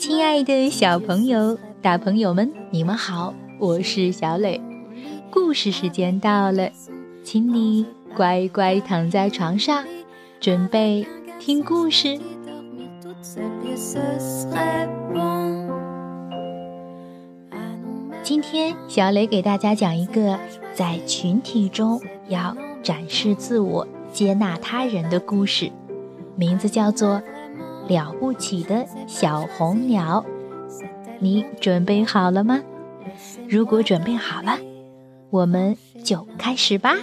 亲爱的小朋友、大朋友们，你们好，我是小磊。故事时间到了，请你乖乖躺在床上，准备听故事。今天，小磊给大家讲一个在群体中要展示自我、接纳他人的故事，名字叫做《了不起的小红鸟》。你准备好了吗？如果准备好了，我们就开始吧。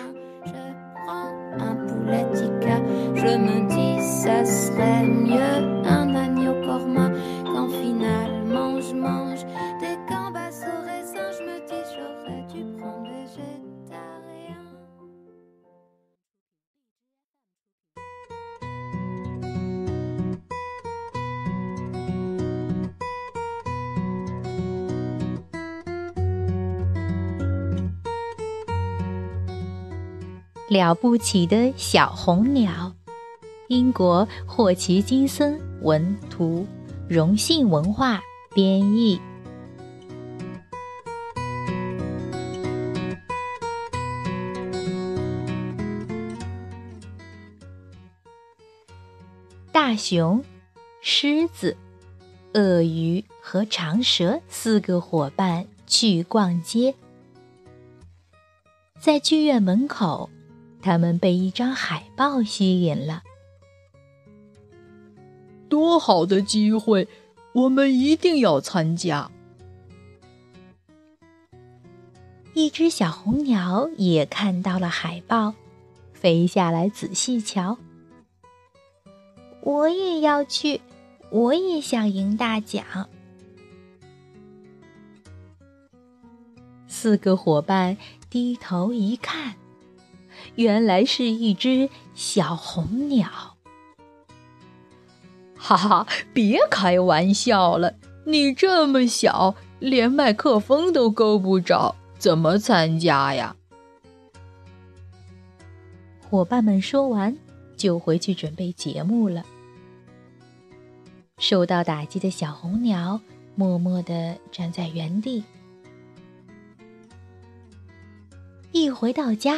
了不起的小红鸟，英国霍奇金森文图，荣幸文化编译。大熊、狮子、鳄鱼和长蛇四个伙伴去逛街，在剧院门口。他们被一张海报吸引了。多好的机会，我们一定要参加。一只小红鸟也看到了海报，飞下来仔细瞧。我也要去，我也想赢大奖。四个伙伴低头一看。原来是一只小红鸟，哈哈！别开玩笑了，你这么小，连麦克风都够不着，怎么参加呀？伙伴们说完，就回去准备节目了。受到打击的小红鸟默默地站在原地。一回到家。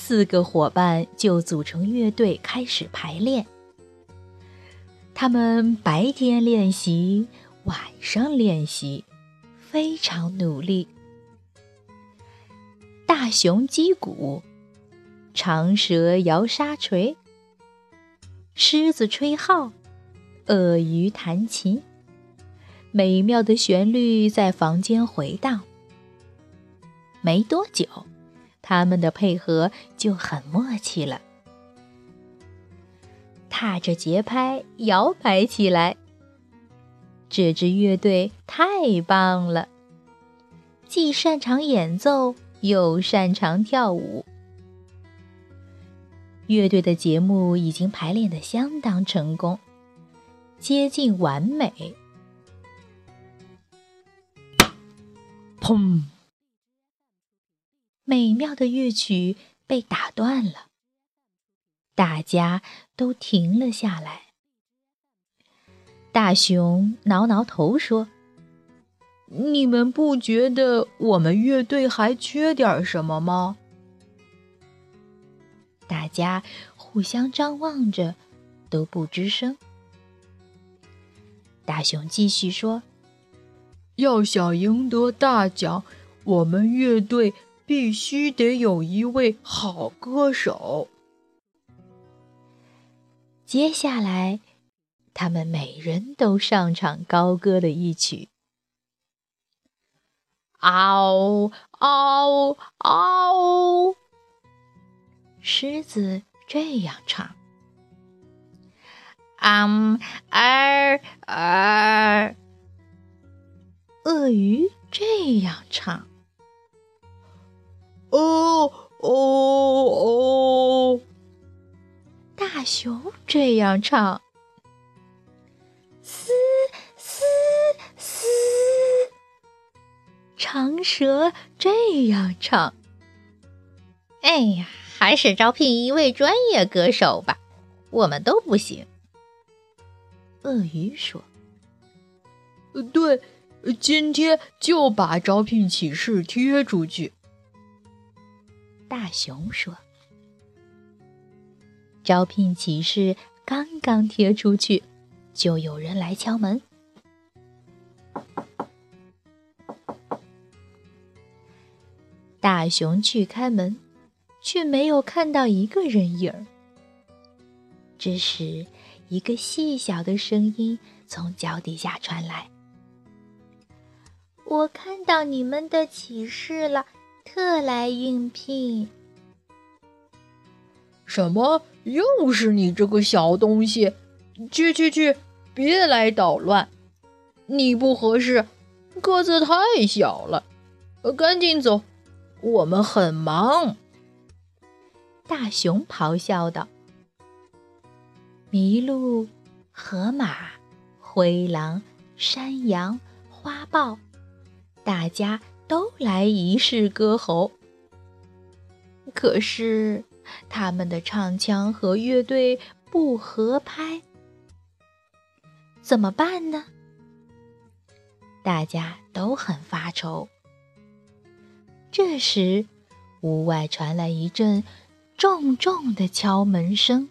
四个伙伴就组成乐队开始排练。他们白天练习，晚上练习，非常努力。大熊击鼓，长蛇摇沙锤，狮子吹号，鳄鱼弹琴，美妙的旋律在房间回荡。没多久。他们的配合就很默契了，踏着节拍摇摆起来。这支乐队太棒了，既擅长演奏又擅长跳舞。乐队的节目已经排练的相当成功，接近完美。砰！美妙的乐曲被打断了，大家都停了下来。大熊挠挠头说：“你们不觉得我们乐队还缺点什么吗？”大家互相张望着，都不吱声。大熊继续说：“要想赢得大奖，我们乐队……”必须得有一位好歌手。接下来，他们每人都上场高歌了一曲。嗷嗷嗷！狮子这样唱。嗯儿儿。鳄鱼这样唱。哦哦哦！大熊这样唱，嘶嘶嘶。长蛇这样唱，哎呀，还是招聘一位专业歌手吧，我们都不行。鳄鱼说：“对，今天就把招聘启事贴出去。”大熊说：“招聘启事刚刚贴出去，就有人来敲门。”大熊去开门，却没有看到一个人影儿。这时，一个细小的声音从脚底下传来：“我看到你们的启示了，特来应聘。”“什么？又是你这个小东西！去去去，别来捣乱！你不合适，个子太小了，赶紧走。”我们很忙，大熊咆哮道：“麋鹿、河马、灰狼、山羊、花豹，大家都来一试歌喉。可是他们的唱腔和乐队不合拍，怎么办呢？大家都很发愁。”这时，屋外传来一阵重重的敲门声，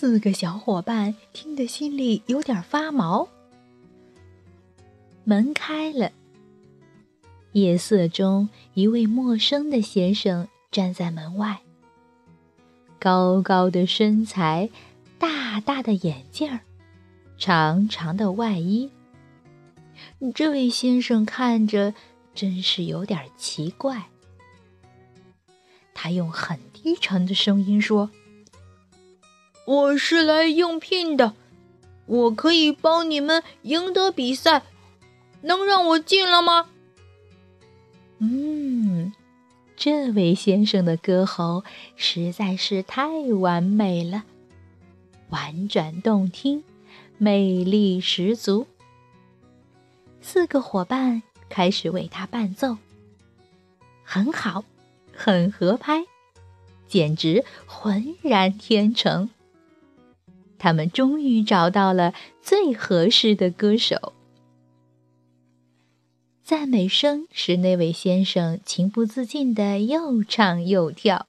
四个小伙伴听得心里有点发毛。门开了，夜色中，一位陌生的先生站在门外，高高的身材，大大的眼镜儿。长长的外衣，这位先生看着真是有点奇怪。他用很低沉的声音说：“我是来应聘的，我可以帮你们赢得比赛，能让我进了吗？”嗯，这位先生的歌喉实在是太完美了，婉转动听。魅力十足，四个伙伴开始为他伴奏，很好，很合拍，简直浑然天成。他们终于找到了最合适的歌手。赞美声使那位先生情不自禁的又唱又跳，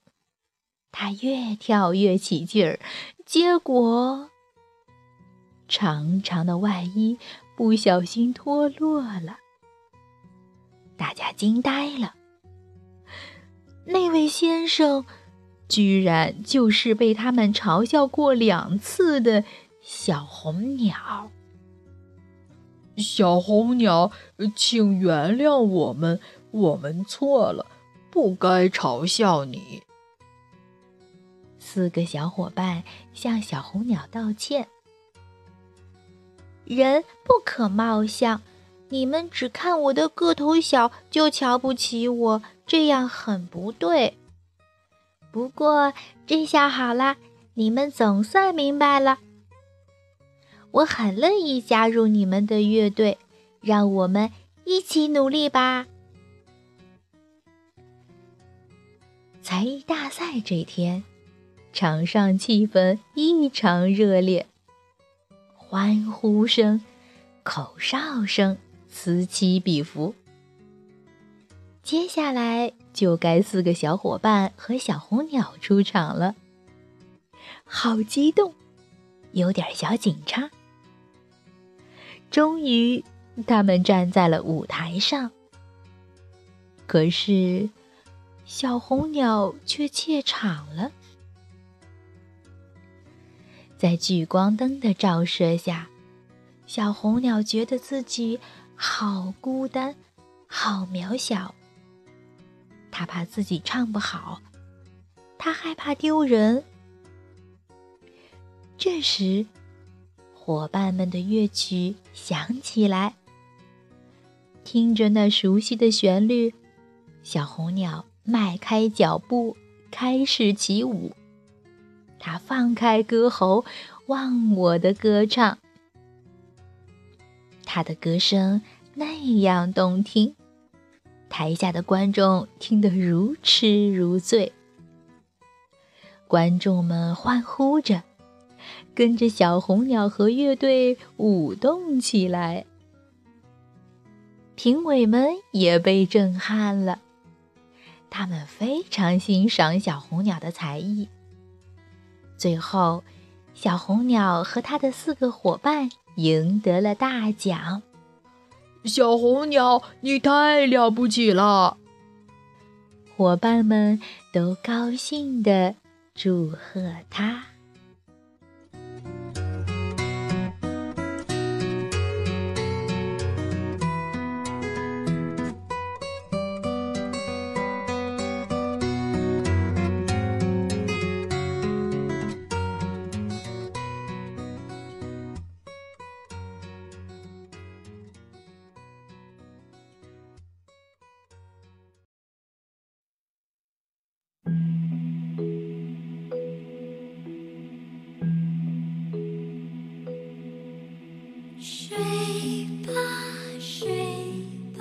他越跳越起劲儿，结果。长长的外衣不小心脱落了，大家惊呆了。那位先生，居然就是被他们嘲笑过两次的小红鸟。小红鸟，请原谅我们，我们错了，不该嘲笑你。四个小伙伴向小红鸟道歉。人不可貌相，你们只看我的个头小就瞧不起我，这样很不对。不过这下好啦，你们总算明白了。我很乐意加入你们的乐队，让我们一起努力吧。才艺大赛这天，场上气氛异常热烈。欢呼声、口哨声此起彼伏。接下来就该四个小伙伴和小红鸟出场了，好激动，有点小紧张。终于，他们站在了舞台上，可是小红鸟却怯场了。在聚光灯的照射下，小红鸟觉得自己好孤单，好渺小。它怕自己唱不好，他害怕丢人。这时，伙伴们的乐曲响起来，听着那熟悉的旋律，小红鸟迈开脚步，开始起舞。他放开歌喉，忘我的歌唱。他的歌声那样动听，台下的观众听得如痴如醉。观众们欢呼着，跟着小红鸟和乐队舞动起来。评委们也被震撼了，他们非常欣赏小红鸟的才艺。最后，小红鸟和他的四个伙伴赢得了大奖。小红鸟，你太了不起了！伙伴们都高兴地祝贺他。